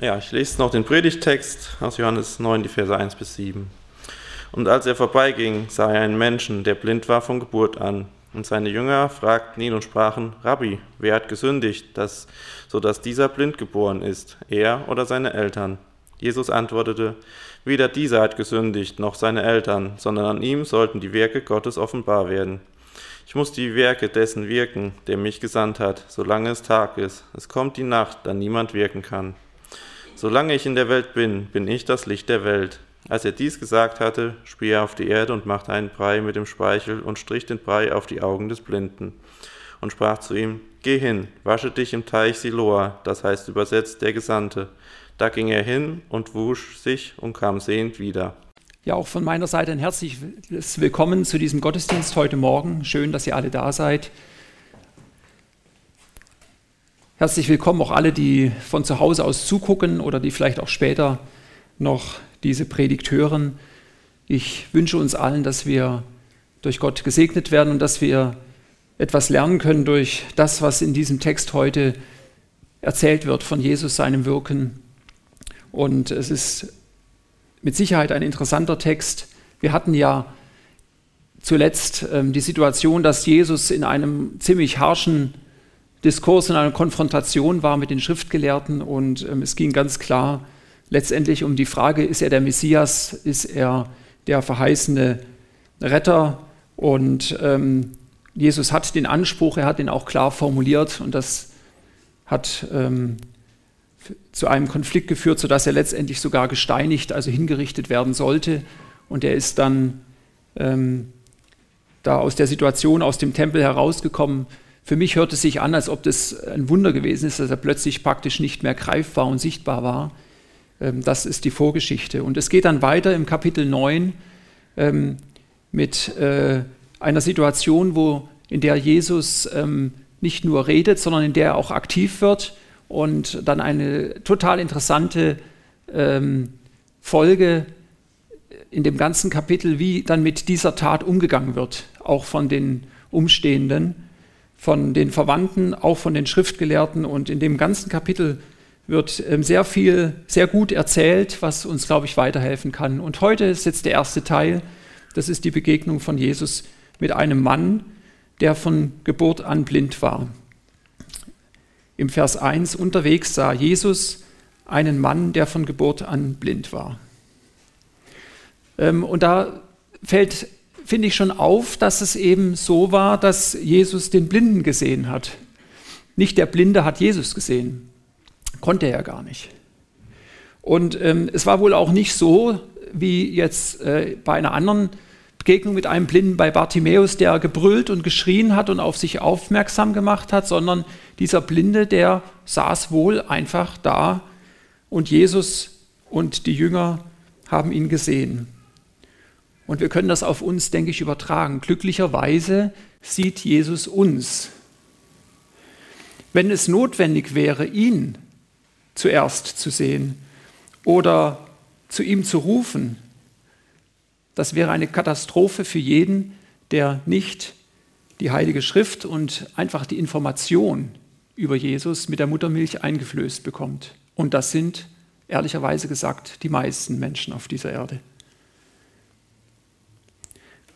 Ja, ich lese noch den Predigtext aus Johannes 9, die Verse 1 bis 7. Und als er vorbeiging, sah er einen Menschen, der blind war von Geburt an. Und seine Jünger fragten ihn und sprachen, Rabbi, wer hat gesündigt, dass, so dieser blind geboren ist, er oder seine Eltern? Jesus antwortete, weder dieser hat gesündigt, noch seine Eltern, sondern an ihm sollten die Werke Gottes offenbar werden. Ich muss die Werke dessen wirken, der mich gesandt hat, solange es Tag ist. Es kommt die Nacht, da niemand wirken kann. Solange ich in der Welt bin, bin ich das Licht der Welt. Als er dies gesagt hatte, spie er auf die Erde und machte einen Brei mit dem Speichel und strich den Brei auf die Augen des Blinden und sprach zu ihm, Geh hin, wasche dich im Teich Siloa, das heißt übersetzt der Gesandte. Da ging er hin und wusch sich und kam sehend wieder. Ja, auch von meiner Seite ein herzliches Willkommen zu diesem Gottesdienst heute Morgen. Schön, dass ihr alle da seid. Herzlich willkommen auch alle, die von zu Hause aus zugucken oder die vielleicht auch später noch diese Predigt hören. Ich wünsche uns allen, dass wir durch Gott gesegnet werden und dass wir etwas lernen können durch das, was in diesem Text heute erzählt wird von Jesus, seinem Wirken. Und es ist mit Sicherheit ein interessanter Text. Wir hatten ja zuletzt ähm, die Situation, dass Jesus in einem ziemlich harschen Diskurs und eine Konfrontation war mit den Schriftgelehrten und ähm, es ging ganz klar letztendlich um die Frage, ist er der Messias, ist er der verheißene Retter? Und ähm, Jesus hat den Anspruch, er hat ihn auch klar formuliert und das hat ähm, zu einem Konflikt geführt, sodass er letztendlich sogar gesteinigt, also hingerichtet werden sollte. Und er ist dann ähm, da aus der Situation, aus dem Tempel herausgekommen, für mich hört es sich an, als ob das ein Wunder gewesen ist, dass er plötzlich praktisch nicht mehr greifbar und sichtbar war. Ähm, das ist die Vorgeschichte. Und es geht dann weiter im Kapitel 9 ähm, mit äh, einer Situation, wo, in der Jesus ähm, nicht nur redet, sondern in der er auch aktiv wird und dann eine total interessante Folge in dem ganzen Kapitel, wie dann mit dieser Tat umgegangen wird, auch von den Umstehenden von den Verwandten, auch von den Schriftgelehrten. Und in dem ganzen Kapitel wird ähm, sehr viel, sehr gut erzählt, was uns, glaube ich, weiterhelfen kann. Und heute ist jetzt der erste Teil. Das ist die Begegnung von Jesus mit einem Mann, der von Geburt an blind war. Im Vers 1 unterwegs sah Jesus einen Mann, der von Geburt an blind war. Ähm, und da fällt finde ich schon auf, dass es eben so war, dass Jesus den Blinden gesehen hat. Nicht der Blinde hat Jesus gesehen. Konnte er ja gar nicht. Und ähm, es war wohl auch nicht so, wie jetzt äh, bei einer anderen Begegnung mit einem Blinden bei Bartimäus, der gebrüllt und geschrien hat und auf sich aufmerksam gemacht hat, sondern dieser Blinde, der saß wohl einfach da und Jesus und die Jünger haben ihn gesehen. Und wir können das auf uns, denke ich, übertragen. Glücklicherweise sieht Jesus uns. Wenn es notwendig wäre, ihn zuerst zu sehen oder zu ihm zu rufen, das wäre eine Katastrophe für jeden, der nicht die Heilige Schrift und einfach die Information über Jesus mit der Muttermilch eingeflößt bekommt. Und das sind, ehrlicherweise gesagt, die meisten Menschen auf dieser Erde.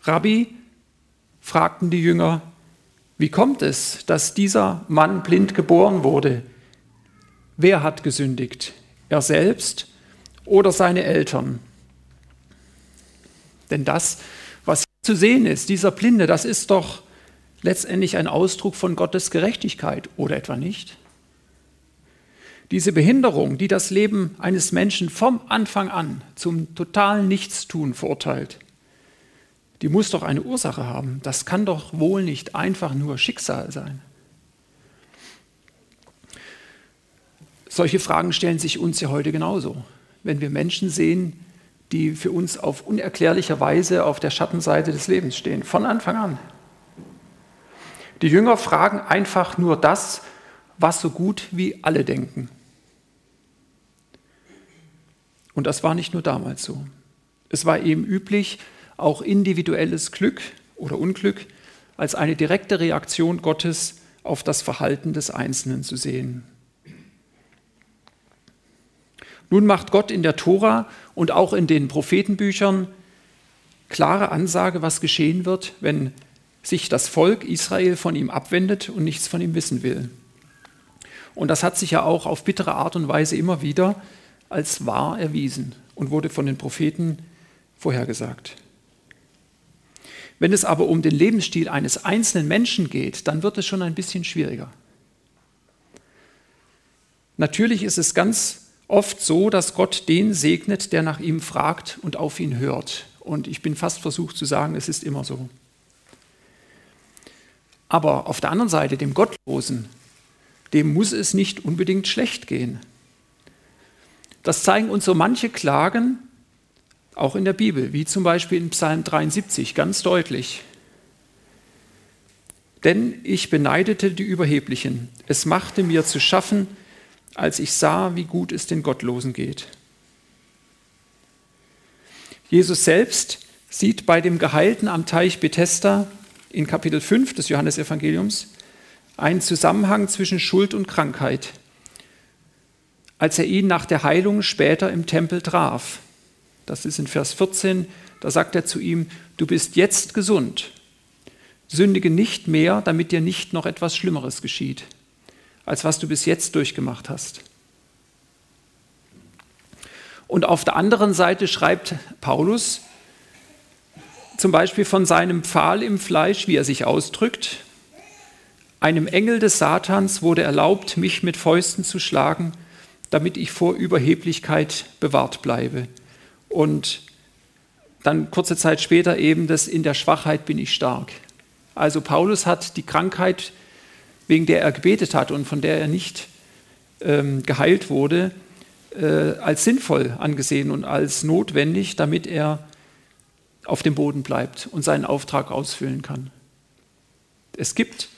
Rabbi, fragten die Jünger, wie kommt es, dass dieser Mann blind geboren wurde? Wer hat gesündigt? Er selbst oder seine Eltern? Denn das, was zu sehen ist, dieser Blinde, das ist doch letztendlich ein Ausdruck von Gottes Gerechtigkeit, oder etwa nicht? Diese Behinderung, die das Leben eines Menschen vom Anfang an zum totalen Nichtstun verurteilt, die muss doch eine Ursache haben. Das kann doch wohl nicht einfach nur Schicksal sein. Solche Fragen stellen sich uns ja heute genauso. Wenn wir Menschen sehen, die für uns auf unerklärliche Weise auf der Schattenseite des Lebens stehen, von Anfang an. Die Jünger fragen einfach nur das, was so gut wie alle denken. Und das war nicht nur damals so. Es war eben üblich, auch individuelles Glück oder Unglück als eine direkte Reaktion Gottes auf das Verhalten des Einzelnen zu sehen. Nun macht Gott in der Tora und auch in den Prophetenbüchern klare Ansage, was geschehen wird, wenn sich das Volk Israel von ihm abwendet und nichts von ihm wissen will. Und das hat sich ja auch auf bittere Art und Weise immer wieder als wahr erwiesen und wurde von den Propheten vorhergesagt. Wenn es aber um den Lebensstil eines einzelnen Menschen geht, dann wird es schon ein bisschen schwieriger. Natürlich ist es ganz oft so, dass Gott den segnet, der nach ihm fragt und auf ihn hört. Und ich bin fast versucht zu sagen, es ist immer so. Aber auf der anderen Seite, dem Gottlosen, dem muss es nicht unbedingt schlecht gehen. Das zeigen uns so manche Klagen, auch in der Bibel, wie zum Beispiel in Psalm 73, ganz deutlich. Denn ich beneidete die Überheblichen, es machte mir zu schaffen, als ich sah, wie gut es den Gottlosen geht. Jesus selbst sieht bei dem Geheilten am Teich Bethesda in Kapitel 5 des Johannesevangeliums einen Zusammenhang zwischen Schuld und Krankheit, als er ihn nach der Heilung später im Tempel traf. Das ist in Vers 14, da sagt er zu ihm, du bist jetzt gesund, sündige nicht mehr, damit dir nicht noch etwas Schlimmeres geschieht als was du bis jetzt durchgemacht hast. Und auf der anderen Seite schreibt Paulus zum Beispiel von seinem Pfahl im Fleisch, wie er sich ausdrückt, einem Engel des Satans wurde erlaubt, mich mit Fäusten zu schlagen, damit ich vor Überheblichkeit bewahrt bleibe. Und dann kurze Zeit später eben das in der Schwachheit bin ich stark. Also Paulus hat die Krankheit wegen der er gebetet hat und von der er nicht ähm, geheilt wurde, äh, als sinnvoll angesehen und als notwendig, damit er auf dem Boden bleibt und seinen Auftrag ausfüllen kann. Es gibt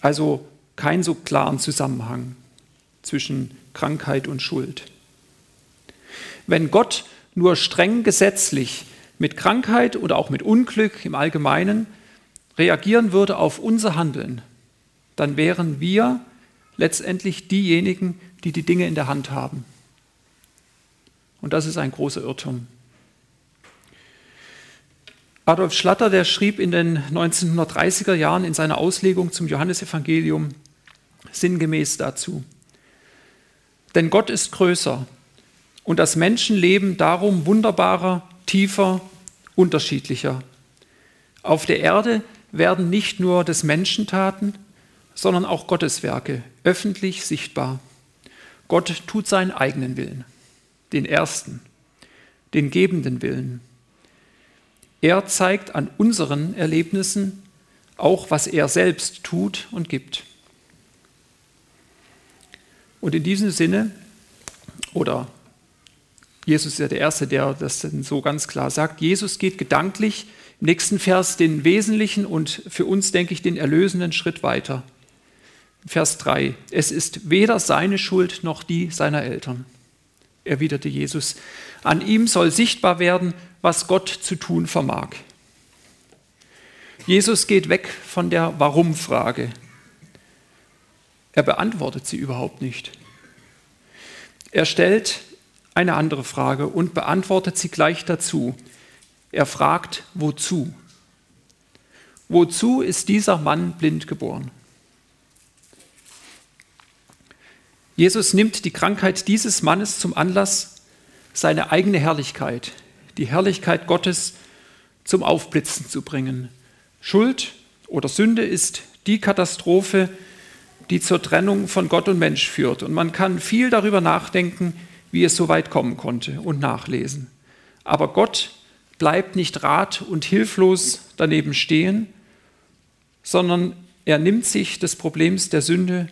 also keinen so klaren Zusammenhang zwischen Krankheit und Schuld. Wenn Gott nur streng gesetzlich mit Krankheit oder auch mit Unglück im Allgemeinen reagieren würde auf unser Handeln, dann wären wir letztendlich diejenigen, die die Dinge in der Hand haben. Und das ist ein großer Irrtum. Adolf Schlatter, der schrieb in den 1930er Jahren in seiner Auslegung zum Johannesevangelium sinngemäß dazu. Denn Gott ist größer und das Menschenleben darum wunderbarer, tiefer, unterschiedlicher. Auf der Erde werden nicht nur des Menschen Taten, sondern auch Gottes Werke öffentlich sichtbar. Gott tut seinen eigenen Willen, den ersten, den gebenden Willen. Er zeigt an unseren Erlebnissen auch, was er selbst tut und gibt. Und in diesem Sinne, oder Jesus ist ja der Erste, der das so ganz klar sagt, Jesus geht gedanklich im nächsten Vers den wesentlichen und für uns, denke ich, den erlösenden Schritt weiter. Vers 3. Es ist weder seine Schuld noch die seiner Eltern, erwiderte Jesus. An ihm soll sichtbar werden, was Gott zu tun vermag. Jesus geht weg von der Warum-Frage. Er beantwortet sie überhaupt nicht. Er stellt eine andere Frage und beantwortet sie gleich dazu. Er fragt, wozu? Wozu ist dieser Mann blind geboren? Jesus nimmt die Krankheit dieses Mannes zum Anlass, seine eigene Herrlichkeit, die Herrlichkeit Gottes zum Aufblitzen zu bringen. Schuld oder Sünde ist die Katastrophe, die zur Trennung von Gott und Mensch führt. Und man kann viel darüber nachdenken, wie es so weit kommen konnte und nachlesen. Aber Gott bleibt nicht rat und hilflos daneben stehen, sondern er nimmt sich des Problems der Sünde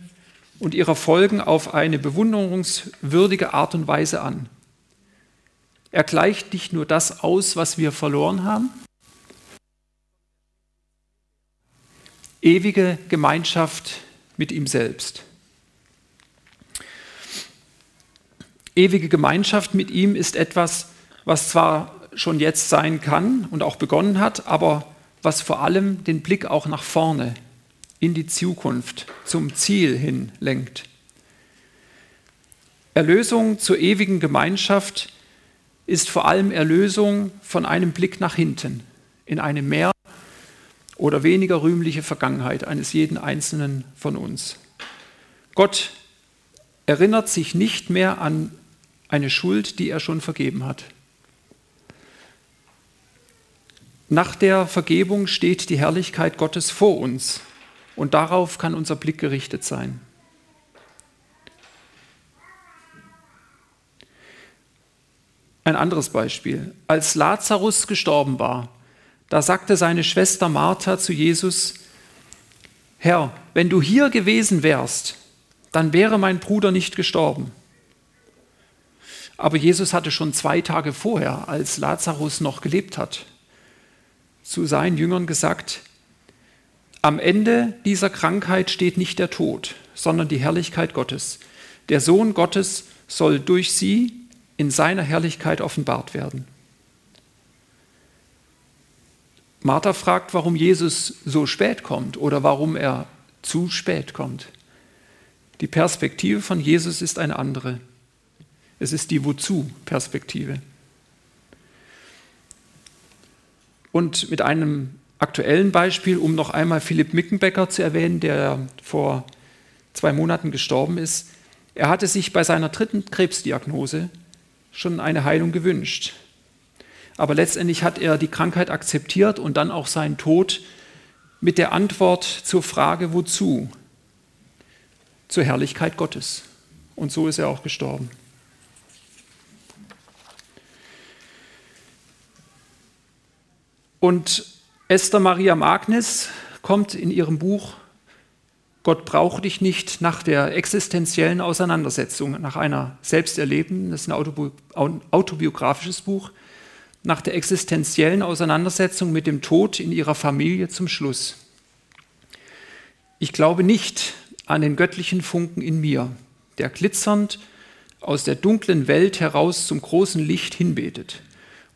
und ihrer Folgen auf eine bewunderungswürdige Art und Weise an. Er gleicht nicht nur das aus, was wir verloren haben, ewige Gemeinschaft mit ihm selbst. Ewige Gemeinschaft mit ihm ist etwas, was zwar schon jetzt sein kann und auch begonnen hat, aber was vor allem den Blick auch nach vorne in die Zukunft, zum Ziel hin lenkt. Erlösung zur ewigen Gemeinschaft ist vor allem Erlösung von einem Blick nach hinten, in eine mehr oder weniger rühmliche Vergangenheit eines jeden Einzelnen von uns. Gott erinnert sich nicht mehr an eine Schuld, die er schon vergeben hat. Nach der Vergebung steht die Herrlichkeit Gottes vor uns und darauf kann unser Blick gerichtet sein. Ein anderes Beispiel. Als Lazarus gestorben war, da sagte seine Schwester Martha zu Jesus, Herr, wenn du hier gewesen wärst, dann wäre mein Bruder nicht gestorben. Aber Jesus hatte schon zwei Tage vorher, als Lazarus noch gelebt hat, zu seinen Jüngern gesagt, am Ende dieser Krankheit steht nicht der Tod, sondern die Herrlichkeit Gottes. Der Sohn Gottes soll durch sie in seiner Herrlichkeit offenbart werden. Martha fragt, warum Jesus so spät kommt oder warum er zu spät kommt. Die Perspektive von Jesus ist eine andere. Es ist die Wozu-Perspektive. Und mit einem aktuellen Beispiel, um noch einmal Philipp Mickenbecker zu erwähnen, der vor zwei Monaten gestorben ist. Er hatte sich bei seiner dritten Krebsdiagnose schon eine Heilung gewünscht. Aber letztendlich hat er die Krankheit akzeptiert und dann auch seinen Tod mit der Antwort zur Frage, wozu? Zur Herrlichkeit Gottes. Und so ist er auch gestorben. Und Esther Maria Magnis kommt in ihrem Buch Gott braucht dich nicht nach der existenziellen Auseinandersetzung, nach einer selbsterlebenden, das ist ein autobiografisches Buch, nach der existenziellen Auseinandersetzung mit dem Tod in ihrer Familie zum Schluss. Ich glaube nicht an den göttlichen Funken in mir, der glitzernd aus der dunklen Welt heraus zum großen Licht hinbetet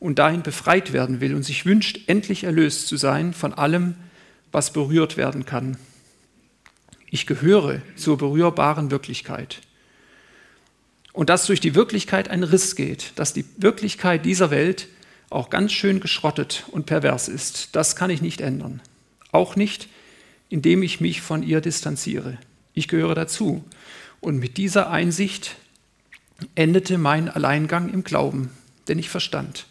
und dahin befreit werden will und sich wünscht, endlich erlöst zu sein von allem, was berührt werden kann. Ich gehöre zur berührbaren Wirklichkeit. Und dass durch die Wirklichkeit ein Riss geht, dass die Wirklichkeit dieser Welt auch ganz schön geschrottet und pervers ist, das kann ich nicht ändern. Auch nicht, indem ich mich von ihr distanziere. Ich gehöre dazu. Und mit dieser Einsicht endete mein Alleingang im Glauben, denn ich verstand,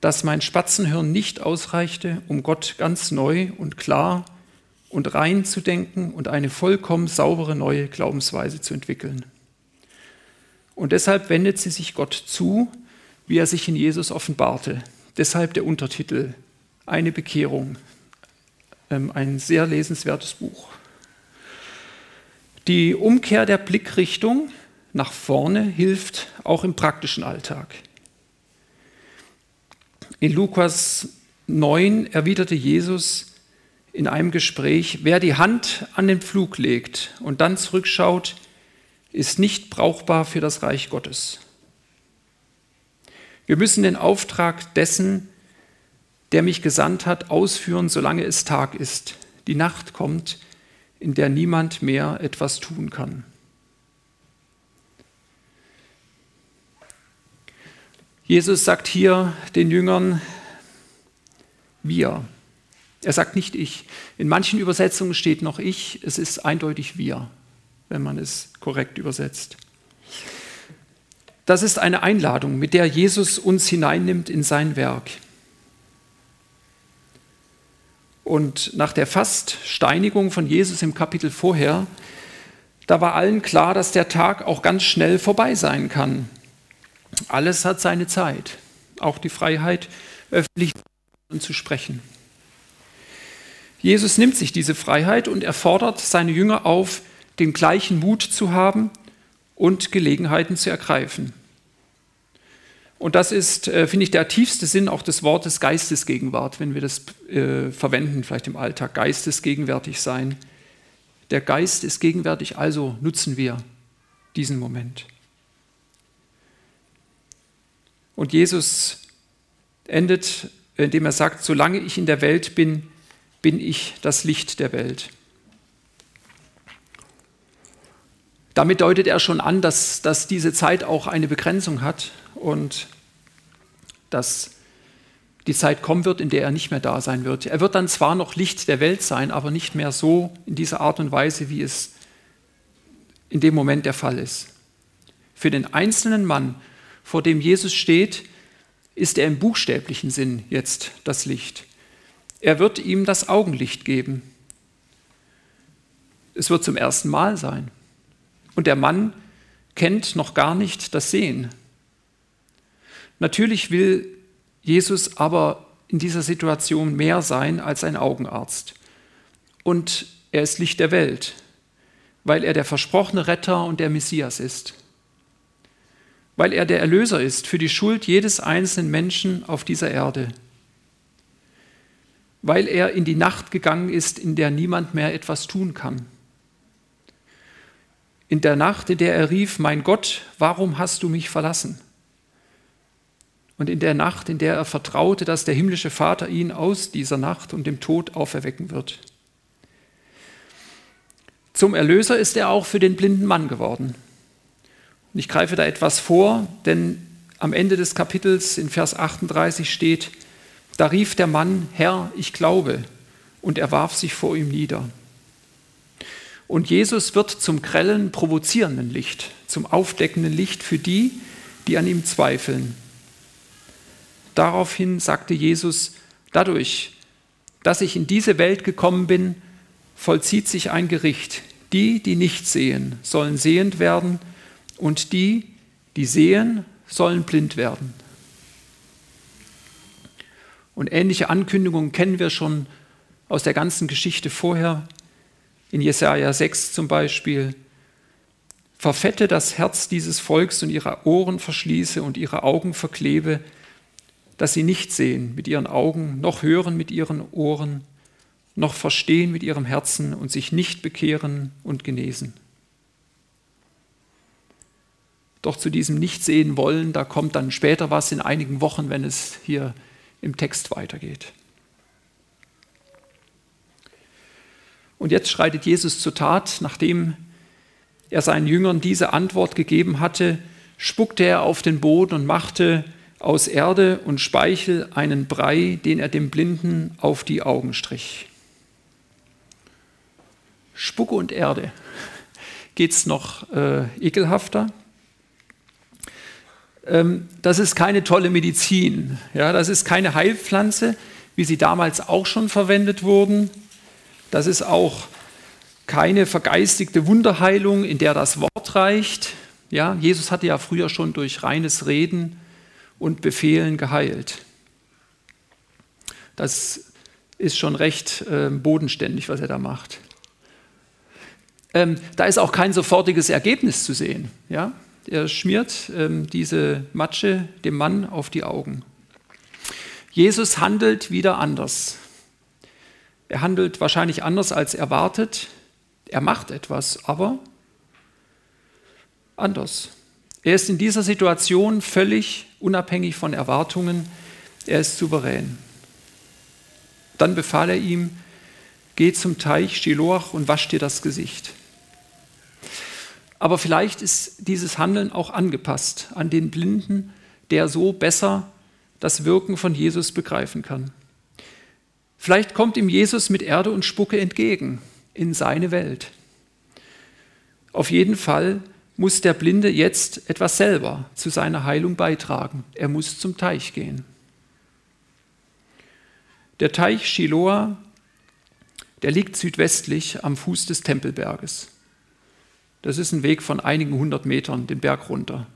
dass mein Spatzenhirn nicht ausreichte, um Gott ganz neu und klar und rein zu denken und eine vollkommen saubere neue Glaubensweise zu entwickeln. Und deshalb wendet sie sich Gott zu, wie er sich in Jesus offenbarte. Deshalb der Untertitel Eine Bekehrung. Ähm, ein sehr lesenswertes Buch. Die Umkehr der Blickrichtung nach vorne hilft auch im praktischen Alltag. In Lukas 9 erwiderte Jesus in einem Gespräch, wer die Hand an den Pflug legt und dann zurückschaut, ist nicht brauchbar für das Reich Gottes. Wir müssen den Auftrag dessen, der mich gesandt hat, ausführen, solange es Tag ist. Die Nacht kommt, in der niemand mehr etwas tun kann. Jesus sagt hier den Jüngern, wir. Er sagt nicht ich. In manchen Übersetzungen steht noch ich, es ist eindeutig wir, wenn man es korrekt übersetzt. Das ist eine Einladung, mit der Jesus uns hineinnimmt in sein Werk. Und nach der Faststeinigung von Jesus im Kapitel vorher, da war allen klar, dass der Tag auch ganz schnell vorbei sein kann. Alles hat seine Zeit, auch die Freiheit, öffentlich zu sprechen. Jesus nimmt sich diese Freiheit und er fordert seine Jünger auf, den gleichen Mut zu haben und Gelegenheiten zu ergreifen. Und das ist, äh, finde ich, der tiefste Sinn auch des Wortes Geistesgegenwart, wenn wir das äh, verwenden, vielleicht im Alltag, geistesgegenwärtig sein. Der Geist ist gegenwärtig, also nutzen wir diesen Moment. Und Jesus endet, indem er sagt, solange ich in der Welt bin, bin ich das Licht der Welt. Damit deutet er schon an, dass, dass diese Zeit auch eine Begrenzung hat und dass die Zeit kommen wird, in der er nicht mehr da sein wird. Er wird dann zwar noch Licht der Welt sein, aber nicht mehr so in dieser Art und Weise, wie es in dem Moment der Fall ist. Für den einzelnen Mann, vor dem Jesus steht, ist er im buchstäblichen Sinn jetzt das Licht. Er wird ihm das Augenlicht geben. Es wird zum ersten Mal sein. Und der Mann kennt noch gar nicht das Sehen. Natürlich will Jesus aber in dieser Situation mehr sein als ein Augenarzt. Und er ist Licht der Welt, weil er der versprochene Retter und der Messias ist. Weil er der Erlöser ist für die Schuld jedes einzelnen Menschen auf dieser Erde. Weil er in die Nacht gegangen ist, in der niemand mehr etwas tun kann. In der Nacht, in der er rief, mein Gott, warum hast du mich verlassen? und in der Nacht, in der er vertraute, dass der himmlische Vater ihn aus dieser Nacht und dem Tod auferwecken wird. Zum Erlöser ist er auch für den blinden Mann geworden. Und ich greife da etwas vor, denn am Ende des Kapitels in Vers 38 steht, da rief der Mann, Herr, ich glaube, und er warf sich vor ihm nieder. Und Jesus wird zum grellen, provozierenden Licht, zum aufdeckenden Licht für die, die an ihm zweifeln Daraufhin sagte Jesus, dadurch, dass ich in diese Welt gekommen bin, vollzieht sich ein Gericht. Die, die nicht sehen, sollen sehend werden und die, die sehen, sollen blind werden. Und ähnliche Ankündigungen kennen wir schon aus der ganzen Geschichte vorher. In Jesaja 6 zum Beispiel. Verfette das Herz dieses Volks und ihre Ohren verschließe und ihre Augen verklebe, dass sie nicht sehen mit ihren Augen, noch hören mit ihren Ohren, noch verstehen mit ihrem Herzen und sich nicht bekehren und genesen. Doch zu diesem Nichtsehen wollen, da kommt dann später was in einigen Wochen, wenn es hier im Text weitergeht. Und jetzt schreitet Jesus zur Tat, nachdem er seinen Jüngern diese Antwort gegeben hatte, spuckte er auf den Boden und machte aus Erde und Speichel einen Brei, den er dem Blinden auf die Augen strich. Spucke und Erde. Geht es noch äh, ekelhafter? Ähm, das ist keine tolle Medizin. Ja, das ist keine Heilpflanze, wie sie damals auch schon verwendet wurden. Das ist auch keine vergeistigte Wunderheilung, in der das Wort reicht. Ja, Jesus hatte ja früher schon durch reines Reden und Befehlen geheilt. Das ist schon recht äh, bodenständig, was er da macht. Ähm, da ist auch kein sofortiges Ergebnis zu sehen. Ja? Er schmiert ähm, diese Matsche dem Mann auf die Augen. Jesus handelt wieder anders. Er handelt wahrscheinlich anders als erwartet. Er macht etwas, aber anders. Er ist in dieser Situation völlig unabhängig von Erwartungen. Er ist souverän. Dann befahl er ihm, geh zum Teich Shiloach und wasch dir das Gesicht. Aber vielleicht ist dieses Handeln auch angepasst an den Blinden, der so besser das Wirken von Jesus begreifen kann. Vielleicht kommt ihm Jesus mit Erde und Spucke entgegen in seine Welt. Auf jeden Fall muss der Blinde jetzt etwas selber zu seiner Heilung beitragen. Er muss zum Teich gehen. Der Teich Shiloah, der liegt südwestlich am Fuß des Tempelberges. Das ist ein Weg von einigen hundert Metern den Berg runter.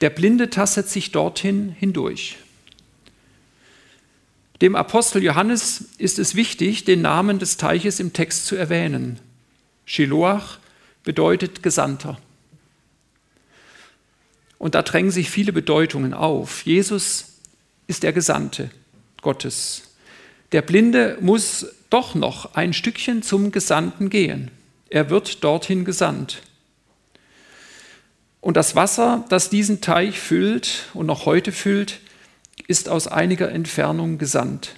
Der Blinde tastet sich dorthin hindurch. Dem Apostel Johannes ist es wichtig, den Namen des Teiches im Text zu erwähnen. Shiloach bedeutet Gesandter. Und da drängen sich viele Bedeutungen auf. Jesus ist der Gesandte Gottes. Der Blinde muss doch noch ein Stückchen zum Gesandten gehen. Er wird dorthin gesandt. Und das Wasser, das diesen Teich füllt und noch heute füllt, ist aus einiger Entfernung gesandt.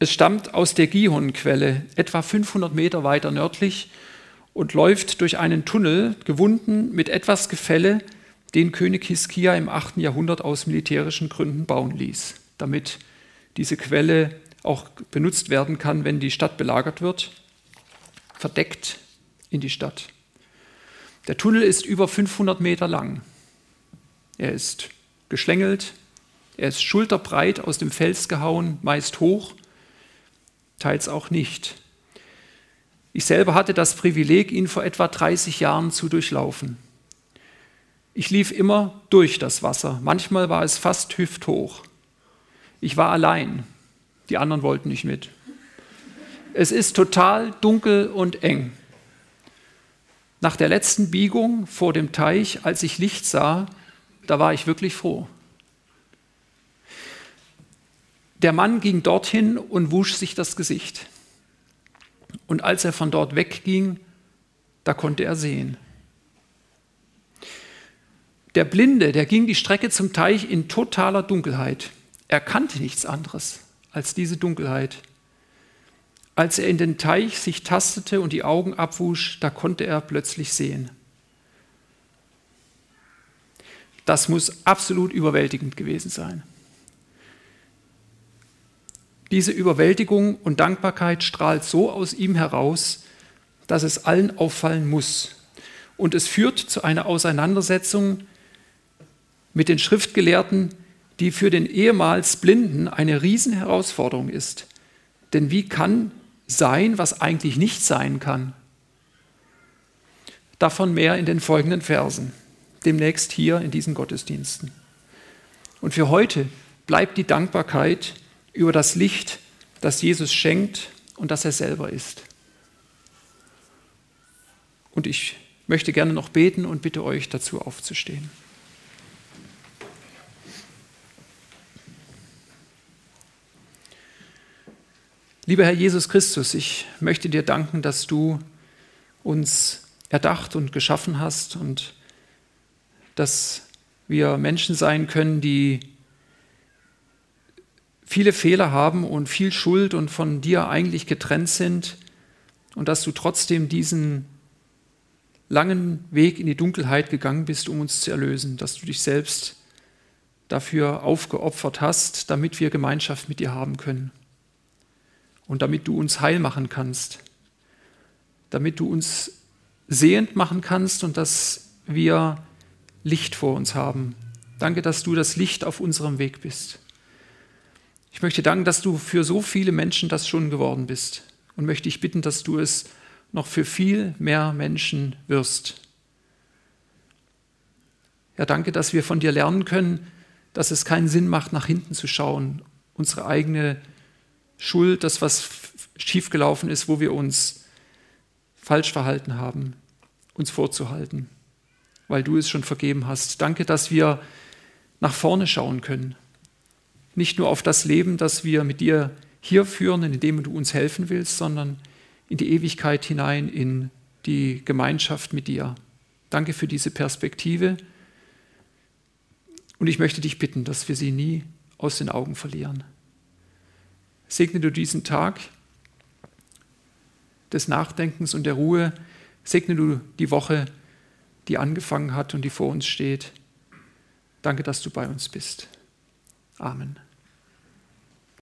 Es stammt aus der Gihon-Quelle, etwa 500 Meter weiter nördlich, und läuft durch einen Tunnel, gewunden mit etwas Gefälle, den König Hiskia im 8. Jahrhundert aus militärischen Gründen bauen ließ, damit diese Quelle auch benutzt werden kann, wenn die Stadt belagert wird, verdeckt in die Stadt. Der Tunnel ist über 500 Meter lang. Er ist geschlängelt, er ist schulterbreit aus dem Fels gehauen, meist hoch, teils auch nicht. Ich selber hatte das Privileg, ihn vor etwa 30 Jahren zu durchlaufen. Ich lief immer durch das Wasser. Manchmal war es fast hüfthoch. Ich war allein. Die anderen wollten nicht mit. Es ist total dunkel und eng. Nach der letzten Biegung vor dem Teich, als ich Licht sah, da war ich wirklich froh. Der Mann ging dorthin und wusch sich das Gesicht. Und als er von dort wegging, da konnte er sehen. Der Blinde, der ging die Strecke zum Teich in totaler Dunkelheit. Er kannte nichts anderes als diese Dunkelheit. Als er in den Teich sich tastete und die Augen abwusch, da konnte er plötzlich sehen. Das muss absolut überwältigend gewesen sein. Diese Überwältigung und Dankbarkeit strahlt so aus ihm heraus, dass es allen auffallen muss. Und es führt zu einer Auseinandersetzung mit den Schriftgelehrten, die für den ehemals Blinden eine Riesenherausforderung ist. Denn wie kann sein, was eigentlich nicht sein kann? Davon mehr in den folgenden Versen, demnächst hier in diesen Gottesdiensten. Und für heute bleibt die Dankbarkeit, über das Licht, das Jesus schenkt und das er selber ist. Und ich möchte gerne noch beten und bitte euch dazu aufzustehen. Lieber Herr Jesus Christus, ich möchte dir danken, dass du uns erdacht und geschaffen hast und dass wir Menschen sein können, die viele Fehler haben und viel Schuld und von dir eigentlich getrennt sind und dass du trotzdem diesen langen Weg in die Dunkelheit gegangen bist, um uns zu erlösen, dass du dich selbst dafür aufgeopfert hast, damit wir Gemeinschaft mit dir haben können und damit du uns heil machen kannst, damit du uns sehend machen kannst und dass wir Licht vor uns haben. Danke, dass du das Licht auf unserem Weg bist. Ich möchte danken, dass du für so viele Menschen das schon geworden bist und möchte ich bitten, dass du es noch für viel mehr Menschen wirst. Ja, danke, dass wir von dir lernen können, dass es keinen Sinn macht, nach hinten zu schauen, unsere eigene Schuld, das, was schiefgelaufen ist, wo wir uns falsch verhalten haben, uns vorzuhalten, weil du es schon vergeben hast. Danke, dass wir nach vorne schauen können nicht nur auf das Leben, das wir mit dir hier führen, in dem du uns helfen willst, sondern in die Ewigkeit hinein, in die Gemeinschaft mit dir. Danke für diese Perspektive. Und ich möchte dich bitten, dass wir sie nie aus den Augen verlieren. Segne du diesen Tag des Nachdenkens und der Ruhe. Segne du die Woche, die angefangen hat und die vor uns steht. Danke, dass du bei uns bist. Amen.